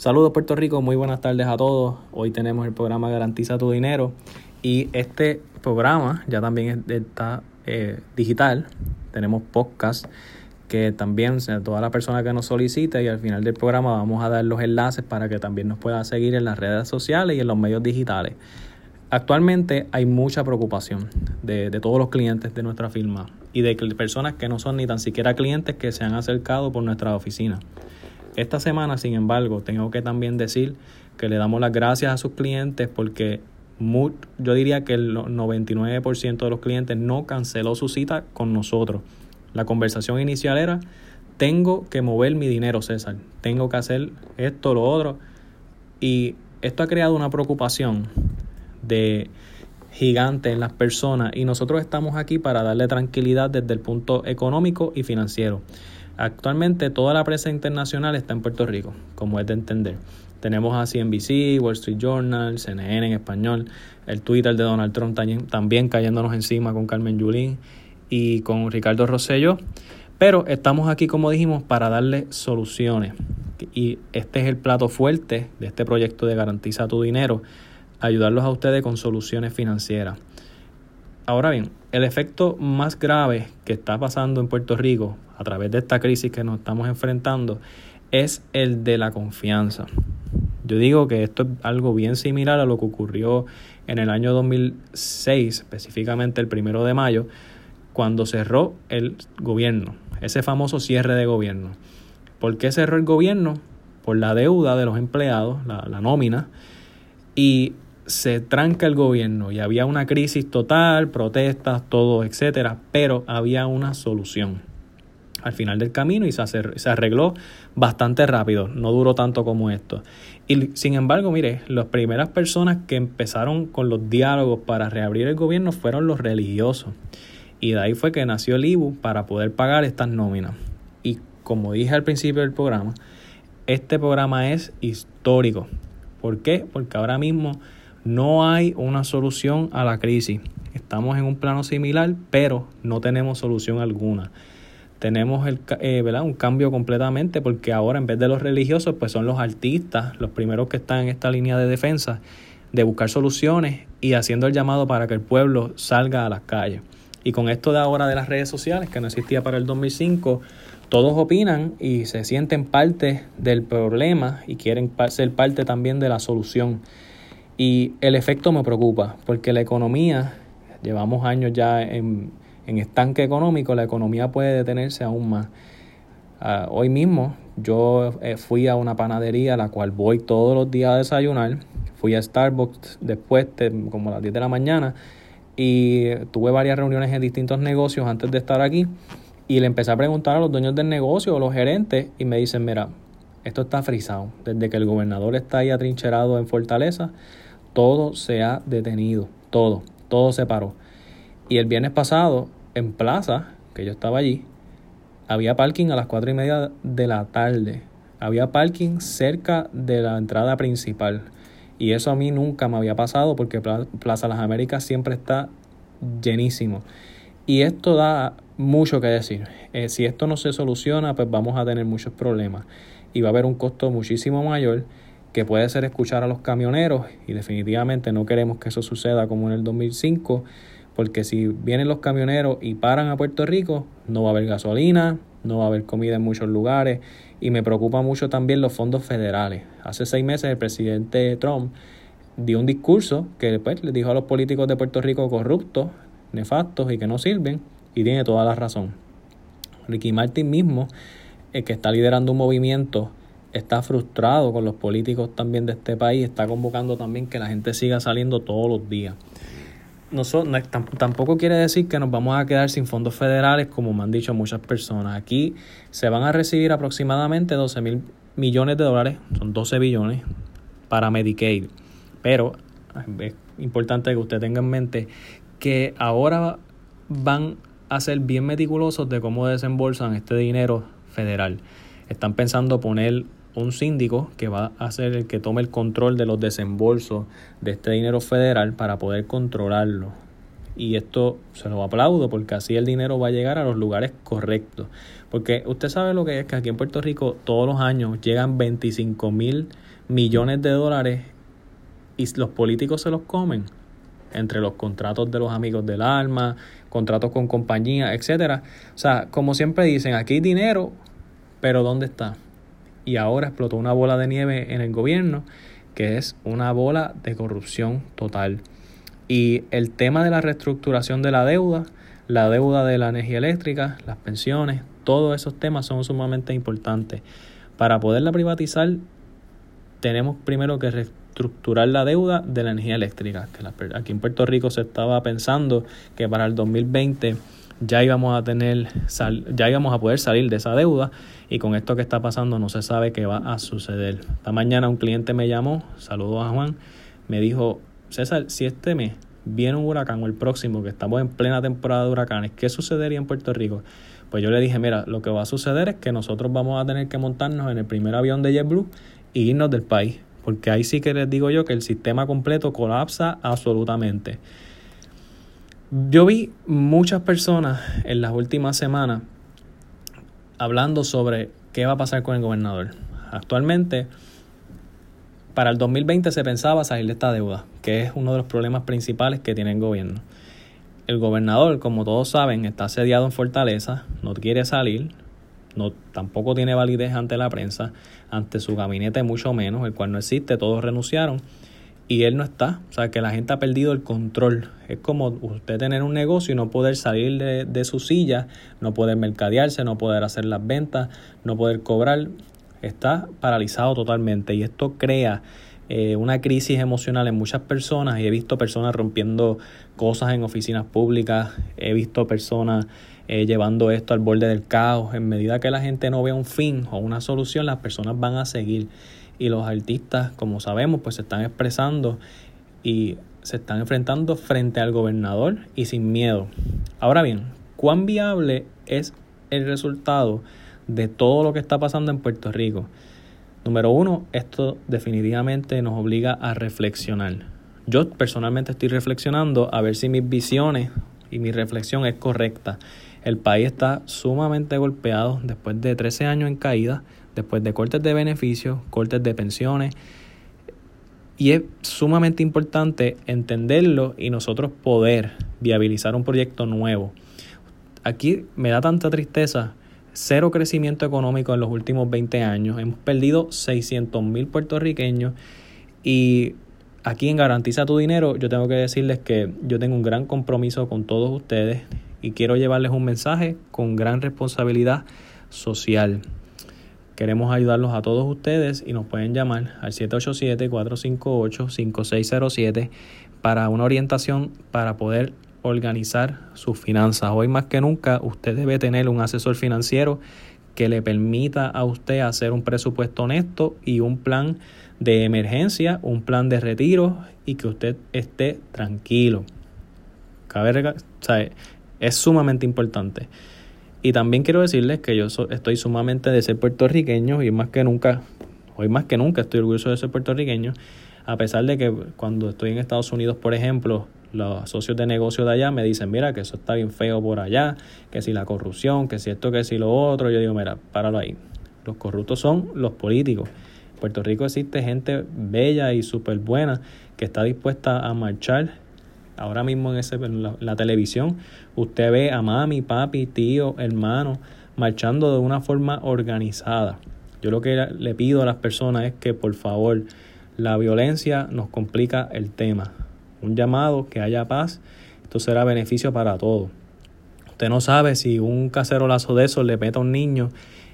Saludos Puerto Rico, muy buenas tardes a todos. Hoy tenemos el programa Garantiza tu Dinero y este programa ya también está eh, digital. Tenemos podcast que también toda la persona que nos solicite y al final del programa vamos a dar los enlaces para que también nos pueda seguir en las redes sociales y en los medios digitales. Actualmente hay mucha preocupación de, de todos los clientes de nuestra firma y de personas que no son ni tan siquiera clientes que se han acercado por nuestra oficina. Esta semana, sin embargo, tengo que también decir que le damos las gracias a sus clientes porque yo diría que el 99% de los clientes no canceló su cita con nosotros. La conversación inicial era, tengo que mover mi dinero, César, tengo que hacer esto, lo otro. Y esto ha creado una preocupación de gigante en las personas y nosotros estamos aquí para darle tranquilidad desde el punto económico y financiero. Actualmente toda la prensa internacional está en Puerto Rico, como es de entender. Tenemos a CNBC, Wall Street Journal, CNN en español, el Twitter de Donald Trump también, cayéndonos encima con Carmen Yulín y con Ricardo Rosello. Pero estamos aquí, como dijimos, para darle soluciones. Y este es el plato fuerte de este proyecto de Garantiza tu Dinero, ayudarlos a ustedes con soluciones financieras. Ahora bien, el efecto más grave que está pasando en Puerto Rico a través de esta crisis que nos estamos enfrentando es el de la confianza. Yo digo que esto es algo bien similar a lo que ocurrió en el año 2006, específicamente el primero de mayo, cuando cerró el gobierno, ese famoso cierre de gobierno. ¿Por qué cerró el gobierno? Por la deuda de los empleados, la, la nómina, y se tranca el gobierno y había una crisis total, protestas, todo, etcétera, pero había una solución al final del camino y se, arregló bastante rápido, no duró tanto como esto. Y sin embargo, mire, las primeras personas que empezaron con los diálogos para reabrir el gobierno fueron los religiosos. Y de ahí fue que nació el IBU para poder pagar estas nóminas. Y como dije al principio del programa, este programa es histórico. ¿Por qué? Porque ahora mismo no hay una solución a la crisis. Estamos en un plano similar, pero no tenemos solución alguna. Tenemos el, eh, un cambio completamente porque ahora en vez de los religiosos, pues son los artistas los primeros que están en esta línea de defensa, de buscar soluciones y haciendo el llamado para que el pueblo salga a las calles. Y con esto de ahora de las redes sociales, que no existía para el 2005, todos opinan y se sienten parte del problema y quieren ser parte también de la solución. Y el efecto me preocupa, porque la economía, llevamos años ya en, estanque económico, la economía puede detenerse aún más. Ah, hoy mismo yo eh, fui a una panadería a la cual voy todos los días a desayunar. Fui a Starbucks después, como a las 10 de la mañana, y tuve varias reuniones en distintos negocios antes de estar aquí. Y le empecé a preguntar a los dueños del negocio o los gerentes y me dicen, mira, esto está frisado. Desde que el gobernador está ahí atrincherado en Fortaleza, todo se ha detenido, todo, todo se paró. Y el viernes pasado, en Plaza, que yo estaba allí, había parking a las cuatro y media de la tarde. Había parking cerca de la entrada principal. Y eso a mí nunca me había pasado porque Plaza Las Américas siempre está llenísimo. Y esto da mucho que decir. Eh, si esto no se soluciona, pues vamos a tener muchos problemas. Y va a haber un costo muchísimo mayor que puede ser escuchar a los camioneros y definitivamente no queremos que eso suceda como en el 2005 porque si vienen los camioneros y paran a Puerto Rico no va a haber gasolina, no va a haber comida en muchos lugares y me preocupa mucho también los fondos federales. Hace seis meses el presidente Trump dio un discurso que después le dijo a los políticos de Puerto Rico corruptos, nefastos y que no sirven y tiene toda la razón. Ricky Martin mismo, el que está liderando un movimiento está frustrado con los políticos también de este país, está convocando también que la gente siga saliendo todos los días. No, tampoco quiere decir que nos vamos a quedar sin fondos federales, como me han dicho muchas personas. Aquí se van a recibir aproximadamente 12 mil millones de dólares, son 12 billones, para Medicaid. Pero es importante que usted tenga en mente que ahora van a ser bien meticulosos de cómo desembolsan este dinero federal. Están pensando poner un síndico que va a ser el que tome el control de los desembolsos de este dinero federal para poder controlarlo. y esto se lo aplaudo porque así el dinero va a llegar a los lugares correctos. Porque usted sabe lo que es que aquí en Puerto Rico todos los años llegan 25 mil millones de dólares y los políticos se los comen entre los contratos de los amigos del alma, contratos con compañías, etcétera. O sea, como siempre dicen, aquí hay dinero, pero ¿dónde está? Y ahora explotó una bola de nieve en el gobierno, que es una bola de corrupción total. Y el tema de la reestructuración de la deuda, la deuda de la energía eléctrica, las pensiones, todos esos temas son sumamente importantes. Para poderla privatizar, tenemos primero que reestructurar la deuda de la energía eléctrica. Que aquí en Puerto Rico se estaba pensando que para el 2020 ya íbamos a tener ya íbamos a poder salir de esa deuda y con esto que está pasando no se sabe qué va a suceder. Esta mañana un cliente me llamó, saludos a Juan, me dijo, César, si este mes viene un huracán o el próximo, que estamos en plena temporada de huracanes, ¿qué sucedería en Puerto Rico? Pues yo le dije, mira, lo que va a suceder es que nosotros vamos a tener que montarnos en el primer avión de JetBlue y irnos del país. Porque ahí sí que les digo yo que el sistema completo colapsa absolutamente. Yo vi muchas personas en las últimas semanas hablando sobre qué va a pasar con el gobernador. Actualmente, para el 2020 se pensaba salir de esta deuda, que es uno de los problemas principales que tiene el gobierno. El gobernador, como todos saben, está asediado en Fortaleza, no quiere salir, no, tampoco tiene validez ante la prensa, ante su gabinete mucho menos, el cual no existe, todos renunciaron y él no está. O sea, que la gente ha perdido el control. Es como usted tener un negocio y no poder salir de, de su silla, no poder mercadearse, no poder hacer las ventas, no poder cobrar. Está paralizado totalmente y esto crea eh, una crisis emocional en muchas personas y he visto personas rompiendo cosas en oficinas públicas, he visto personas eh, llevando esto al borde del caos. En medida que la gente no vea un fin o una solución, las personas van a seguir. Y los artistas, como sabemos, pues se están expresando y se están enfrentando frente al gobernador y sin miedo. Ahora bien, ¿cuán viable es el resultado de todo lo que está pasando en Puerto Rico? Número uno, esto definitivamente nos obliga a reflexionar. Yo personalmente estoy reflexionando a ver si mis visiones y mi reflexión es correcta. El país está sumamente golpeado después de 13 años en caída, después de cortes de beneficios, cortes de pensiones. Y es sumamente importante entenderlo y nosotros poder viabilizar un proyecto nuevo. Aquí me da tanta tristeza, cero crecimiento económico en los últimos 20 años. Hemos perdido 600 mil puertorriqueños y aquí en Garantiza tu Dinero yo tengo que decirles que yo tengo un gran compromiso con todos ustedes y quiero llevarles un mensaje con gran responsabilidad social. Queremos ayudarlos a todos ustedes y nos pueden llamar al 787-458-5607 para una orientación para poder organizar sus finanzas. Hoy más que nunca usted debe tener un asesor financiero que le permita a usted hacer un presupuesto honesto y un plan de emergencia, un plan de retiro y que usted esté tranquilo. Cabe, es sumamente importante. Y también quiero decirles que yo estoy sumamente de ser puertorriqueño y más que nunca, hoy más que nunca estoy orgulloso de ser puertorriqueño, a pesar de que cuando estoy en Estados Unidos, por ejemplo, los socios de negocio de allá me dicen, mira, que eso está bien feo por allá, que si la corrupción, que si esto, que si lo otro, yo digo, mira, páralo ahí. Los corruptos son los políticos. En Puerto Rico existe gente bella y súper buena que está dispuesta a marchar ahora mismo en, ese, la, televisión, usted ve a mami, papi, tío, hermano, marchando de una forma organizada. Yo lo que le pido a las personas es que por favor la violencia nos complica el tema. Un llamado, que haya paz, esto será beneficio para todos. Usted no sabe si un cacerolazo de esos le peta a un niño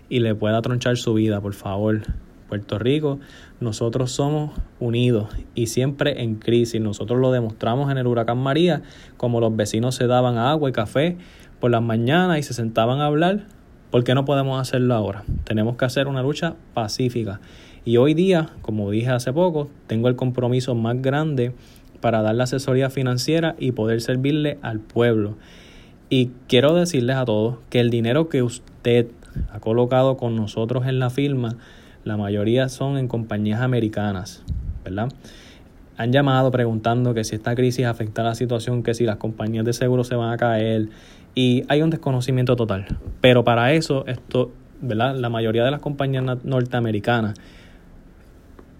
y le pueda tronchar su vida, por favor. Puerto Rico, nosotros somos unidos y siempre en crisis. Nosotros lo demostramos en el huracán María, como los vecinos se daban agua y café por las mañanas y se sentaban a hablar. ¿Por qué no podemos hacerlo ahora? Tenemos que hacer una lucha pacífica. Y hoy día, como dije hace poco, tengo el compromiso más grande para dar la asesoría financiera y poder servirle al pueblo. Y quiero decirles a todos que el dinero que usted ha colocado con nosotros en la firma la mayoría son en compañías americanas, ¿verdad? han llamado preguntando que si esta crisis afecta la situación, que si las compañías de seguro se van a caer y hay un desconocimiento total. Pero para eso, esto, ¿verdad? La mayoría de las compañías norteamericanas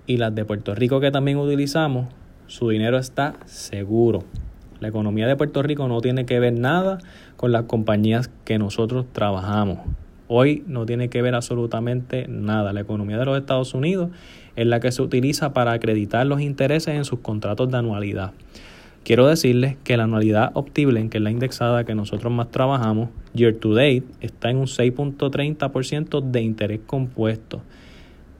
y las de Puerto Rico que también utilizamos, su dinero está seguro. La economía de Puerto Rico no tiene que ver nada con las compañías que nosotros trabajamos. Hoy no tiene que ver absolutamente nada. La economía de los Estados Unidos es la que se utiliza para acreditar los intereses en sus contratos de anualidad. Quiero decirles que la anualidad Optiblen, que es la indexada que nosotros más trabajamos, year to date, está en un 6.30% de interés compuesto.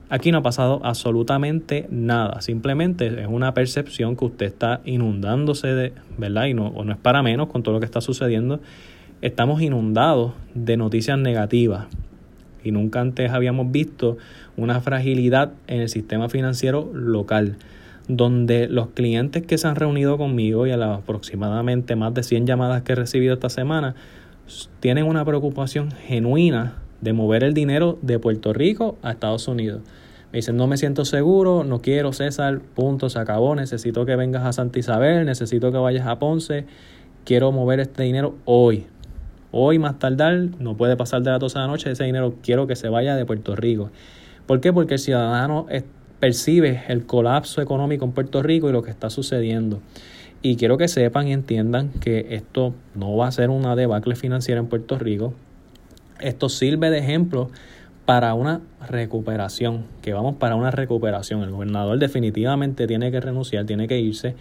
Aquí no ha pasado absolutamente nada, simplemente es una percepción que usted está inundándose de, ¿verdad? Y no, no es para menos con todo lo que está sucediendo. Estamos inundados de noticias negativas y nunca antes habíamos visto una fragilidad en el sistema financiero local, donde los clientes que se han reunido conmigo y a las aproximadamente más de 100 llamadas que he recibido esta semana, tienen una preocupación genuina de mover el dinero de Puerto Rico a Estados Unidos. Me dicen, no me siento seguro, no quiero César, punto, se acabó, necesito que vengas a Santa Isabel, necesito que vayas a Ponce, quiero mover este dinero hoy. Hoy más tardar, no puede pasar de la 12 de la noche, ese dinero quiero que se vaya de Puerto Rico. ¿Por qué? Porque el ciudadano percibe el colapso económico en Puerto Rico y lo que está sucediendo. Y quiero que sepan y entiendan que esto no va a ser una debacle financiera en Puerto Rico. Esto sirve de ejemplo para una recuperación, que vamos para una recuperación. El gobernador definitivamente tiene que renunciar, tiene que irse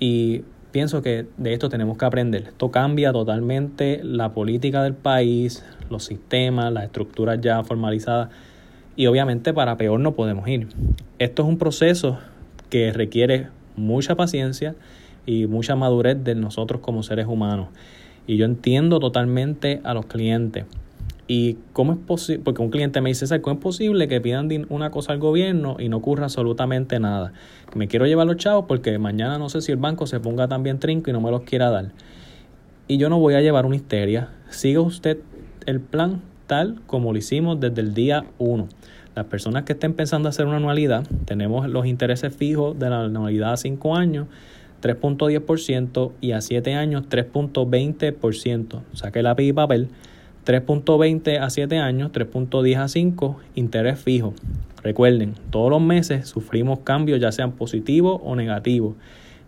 y pienso que de esto tenemos que aprender. Esto cambia totalmente la política del país, los sistemas, las estructuras ya formalizadas y obviamente para peor no podemos ir. Esto es un proceso que requiere mucha paciencia y mucha madurez de nosotros como seres humanos. Y yo entiendo totalmente a los clientes. ¿Y cómo es posible? Porque un cliente me dice, ¿cómo es posible que pidan una cosa al gobierno y no ocurra absolutamente nada? Me quiero llevar los chavos porque mañana no sé si el banco se ponga también trinco y no me los quiera dar. Y yo no voy a llevar una histeria. Siga usted el plan tal como lo hicimos desde el día 1. Las personas que estén pensando hacer una anualidad, tenemos los intereses fijos de la anualidad a 5 años, 3.10% y a 7 años 3.20%. Saque lápiz y papel 3.20 a 7 años, 3.10 a 5, interés fijo. Recuerden, todos los meses sufrimos cambios ya sean positivos o negativos.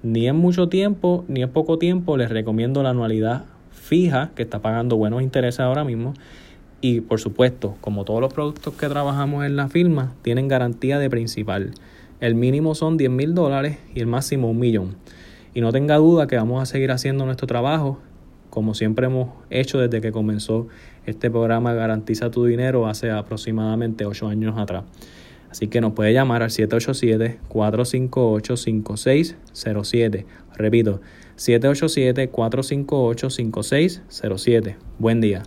Ni en mucho tiempo ni en poco tiempo les recomiendo la anualidad fija que está pagando buenos intereses ahora mismo. Y por supuesto, como todos los productos que trabajamos en la firma, tienen garantía de principal. El mínimo son 10 mil dólares y el máximo un millón. Y no tenga duda que vamos a seguir haciendo nuestro trabajo como siempre hemos hecho desde que comenzó este programa Garantiza tu Dinero hace aproximadamente 8 años atrás. Así que nos puede llamar al 787-458-5607. Repito, 787-458-5607. Buen día.